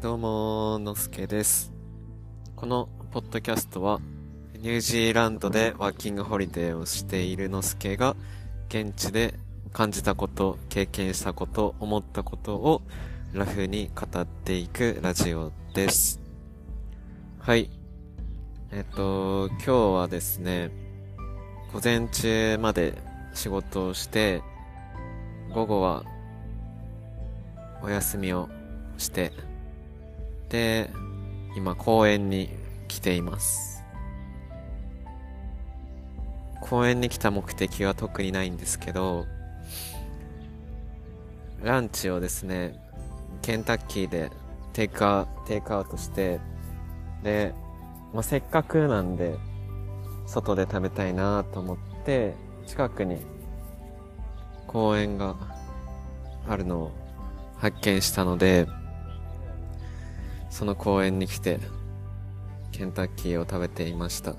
どうも、のすけです。このポッドキャストは、ニュージーランドでワーキングホリデーをしているのすけが、現地で感じたこと、経験したこと、思ったことをラフに語っていくラジオです。はい。えっと、今日はですね、午前中まで仕事をして、午後はお休みをして、で、今公園に来ています。公園に来た目的は特にないんですけど、ランチをですね、ケンタッキーでテイクアテイクアウトして、で、まあ、せっかくなんで、外で食べたいなと思って、近くに公園があるのを発見したので、その公園に来て、ケンタッキーを食べていました。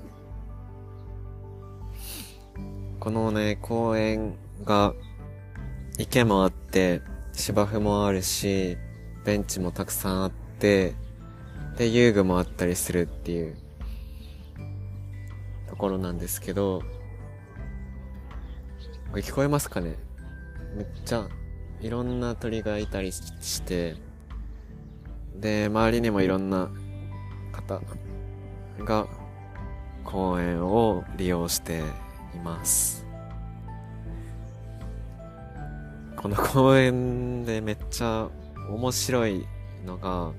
このね、公園が、池もあって、芝生もあるし、ベンチもたくさんあって、で、遊具もあったりするっていう、ところなんですけど、これ聞こえますかね？めっちゃ、いろんな鳥がいたりして、で、周りにもいろんな方が公園を利用しています。この公園でめっちゃ面白いのが、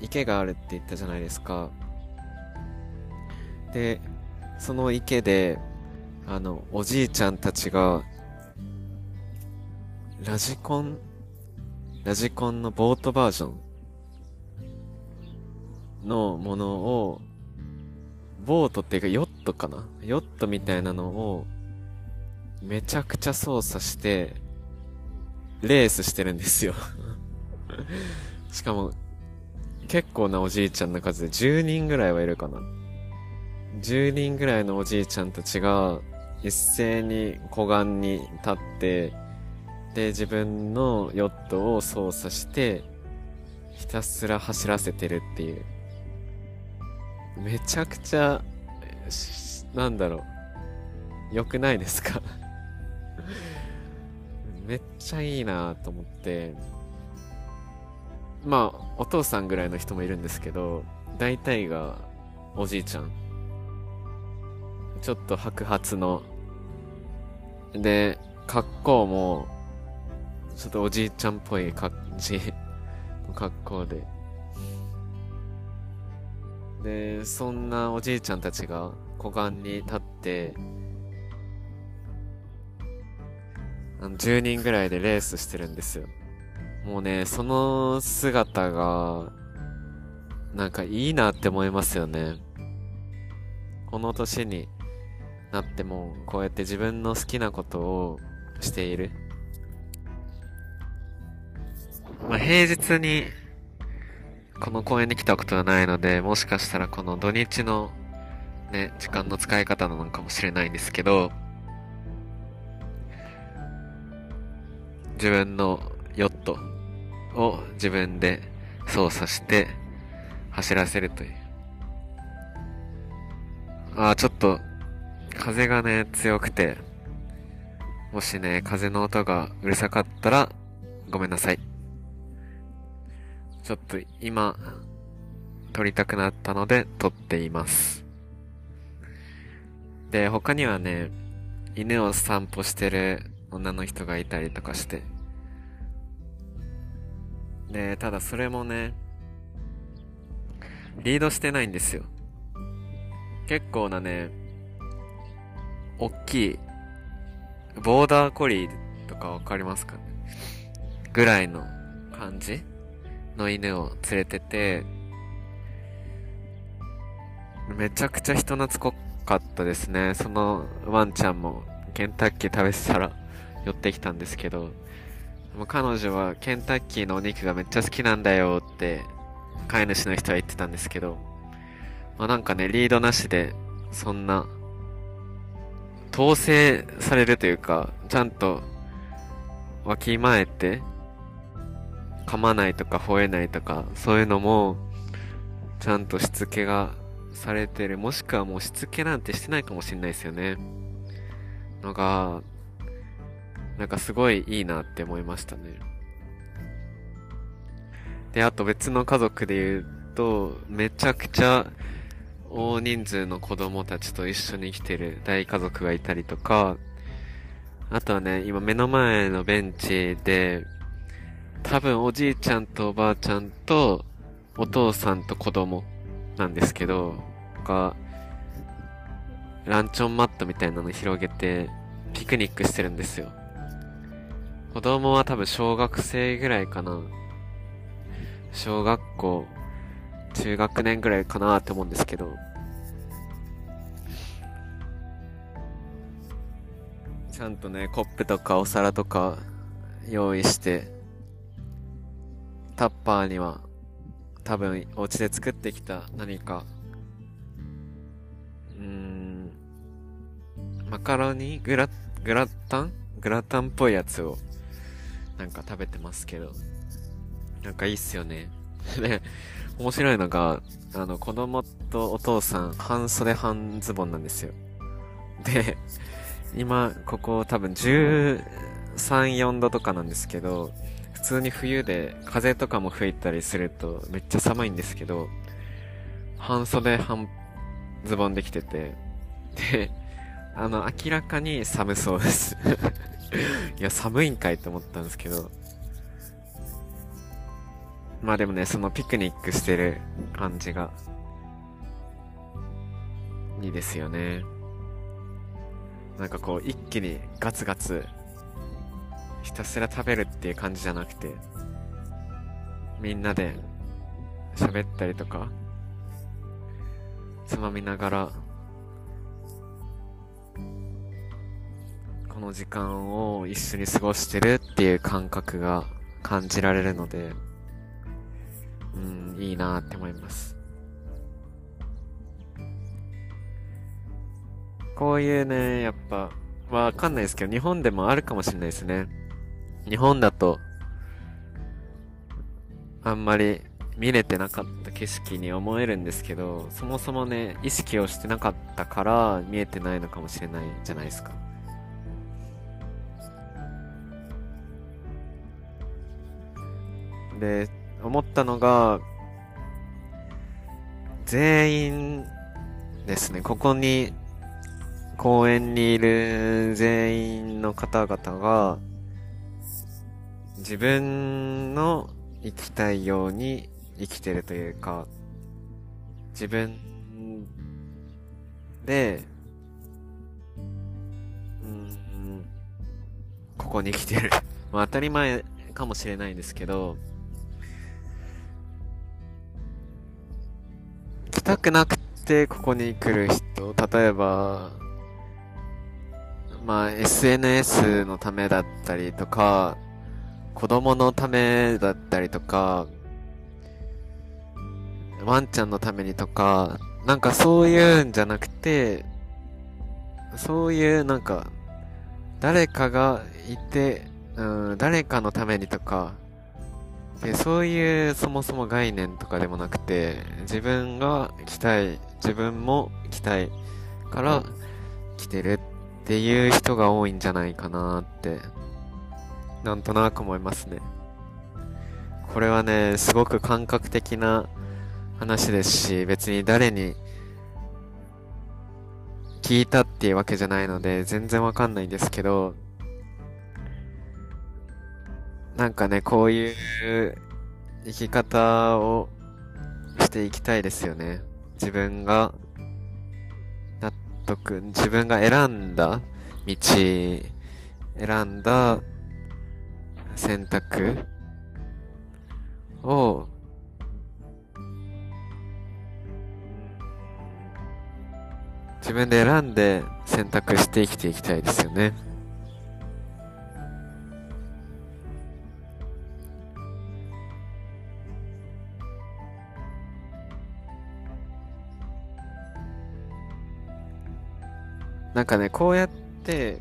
池があるって言ったじゃないですか。で、その池で、あの、おじいちゃんたちが、ラジコンラジコンのボートバージョンのものを、ボートっていうかヨットかな？ヨットみたいなのを、めちゃくちゃ操作して、レースしてるんですよ。しかも、結構なおじいちゃんの数で10人ぐらいはいるかな？10人ぐらいのおじいちゃんたちが、一斉に湖岸に立って、で、自分のヨットを操作して、ひたすら走らせてるっていう。めちゃくちゃ、なんだろう。良くないですか？めっちゃいいなと思って。まあ、お父さんぐらいの人もいるんですけど、大体がおじいちゃん。ちょっと白髪の。で、格好も、ちょっとおじいちゃんっぽい感じの 格好で。で、そんなおじいちゃんたちが湖岸に立って、あの10人ぐらいでレースしてるんですよ。もうね、その姿が、なんかいいなって思いますよね。この年になっても、こうやって自分の好きなことをしている。まあ、平日に、この公園に来たことはないので、もしかしたらこの土日の、ね、時間の使い方なのかもしれないんですけど、自分のヨットを自分で操作して走らせるという。ああ、ちょっと、風がね、強くて、もしね、風の音がうるさかったら、ごめんなさい。ちょっと今、撮りたくなったので撮っています。で、他にはね、犬を散歩してる女の人がいたりとかして。で、ただそれもね、リードしてないんですよ。結構なね、おっきい、ボーダーコリーとかわかりますかね？ぐらいの感じ？の犬を連れてて、めちゃくちゃ人懐っこかったですね。そのワンちゃんもケンタッキー食べてたら寄ってきたんですけど、彼女はケンタッキーのお肉がめっちゃ好きなんだよって飼い主の人は言ってたんですけど、まあなんかね、リードなしで、そんな、統制されるというか、ちゃんと、わきまえて、噛まないとか吠えないとか、そういうのも、ちゃんとしつけがされてる。もしくはもうしつけなんてしてないかもしれないですよね。のが、なんかすごいいいなって思いましたね。で、あと別の家族で言うと、めちゃくちゃ大人数の子供たちと一緒に来てる大家族がいたりとか、あとはね、今目の前のベンチで、多分おじいちゃんとおばあちゃんとお父さんと子供なんですけど、が、ランチョンマットみたいなの広げて、ピクニックしてるんですよ。子供は多分小学生ぐらいかな。小学校、中学年ぐらいかなって思うんですけど。ちゃんとね、コップとかお皿とか用意して、タッパーには多分お家で作ってきた何か、うーん、マカロニ？グラ、グラタン？グラタンっぽいやつをなんか食べてますけど。なんかいいっすよね。で、面白いのが、あの、子供とお父さん、半袖半ズボンなんですよ。で、今、ここ多分13、4度とかなんですけど、普通に冬で風とかも吹いたりするとめっちゃ寒いんですけど、半袖半ズボンできてて、で、あの、明らかに寒そうです いや、寒いんかいって思ったんですけど、まあでもね、そのピクニックしてる感じが、いいですよね。なんかこう、一気にガツガツ、ひたすら食べるっていう感じじゃなくて、みんなで喋ったりとか、つまみながら、この時間を一緒に過ごしてるっていう感覚が感じられるので、うん、いいなって思います。こういうね、やっぱ、わかんないですけど、日本でもあるかもしれないですね。日本だと、あんまり見れてなかった景色に思えるんですけど、そもそもね、意識をしてなかったから見えてないのかもしれないじゃないですか。で、思ったのが、全員ですね、ここに公園にいる全員の方々が、自分の生きたいように生きてるというか、自分で、うん、ここに来てる。まあ当たり前かもしれないんですけど、来たくなくてここに来る人、例えば、まあ SNS のためだったりとか、子供のためだったりとか、ワンちゃんのためにとか、なんかそういうんじゃなくて、そういうなんか、誰かがいて、うん、誰かのためにとか、でそういうそもそも概念とかでもなくて、自分が来たい、自分も来たいから来てるっていう人が多いんじゃないかなって、なんとなく思いますね。これはね、すごく感覚的な話ですし、別に誰に聞いたっていうわけじゃないので、全然わかんないんですけど、なんかね、こういう生き方をしていきたいですよね。自分が納得、自分が選んだ道、選んだ選択を、自分で選んで選択して生きていきたいですよね。なんかね、こうやって、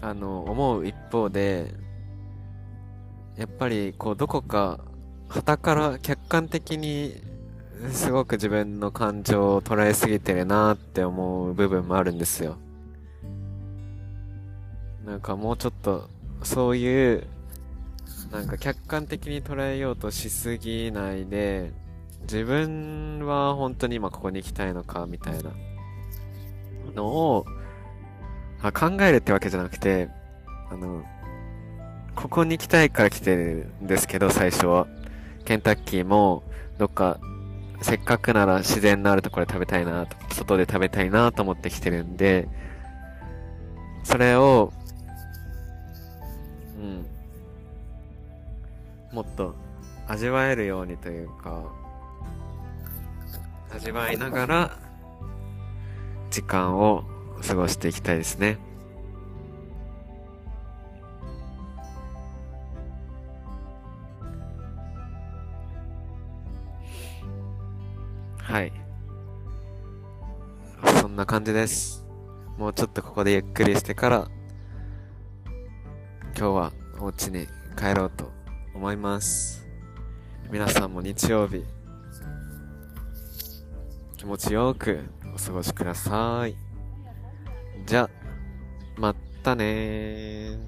あの、思う一方で、やっぱりこうどこか旗から客観的にすごく自分の感情を捉えすぎてるなって思う部分もあるんですよ。なんかもうちょっとそういうなんか客観的に捉えようとしすぎないで自分は本当に今ここに行きたいのかみたいなのをあ考えるってわけじゃなくてあのここに行きたいから来てるんですけど最初はケンタッキーもどっかせっかくなら自然のあるところで食べたいなと外で食べたいなと思って来てるんでそれをうんもっと味わえるようにというか味わいながら時間を過ごしていきたいですね。はい。そんな感じです。もうちょっとここでゆっくりしてから、今日はお家に帰ろうと思います。皆さんも日曜日、気持ちよくお過ごしください。じゃ、またね。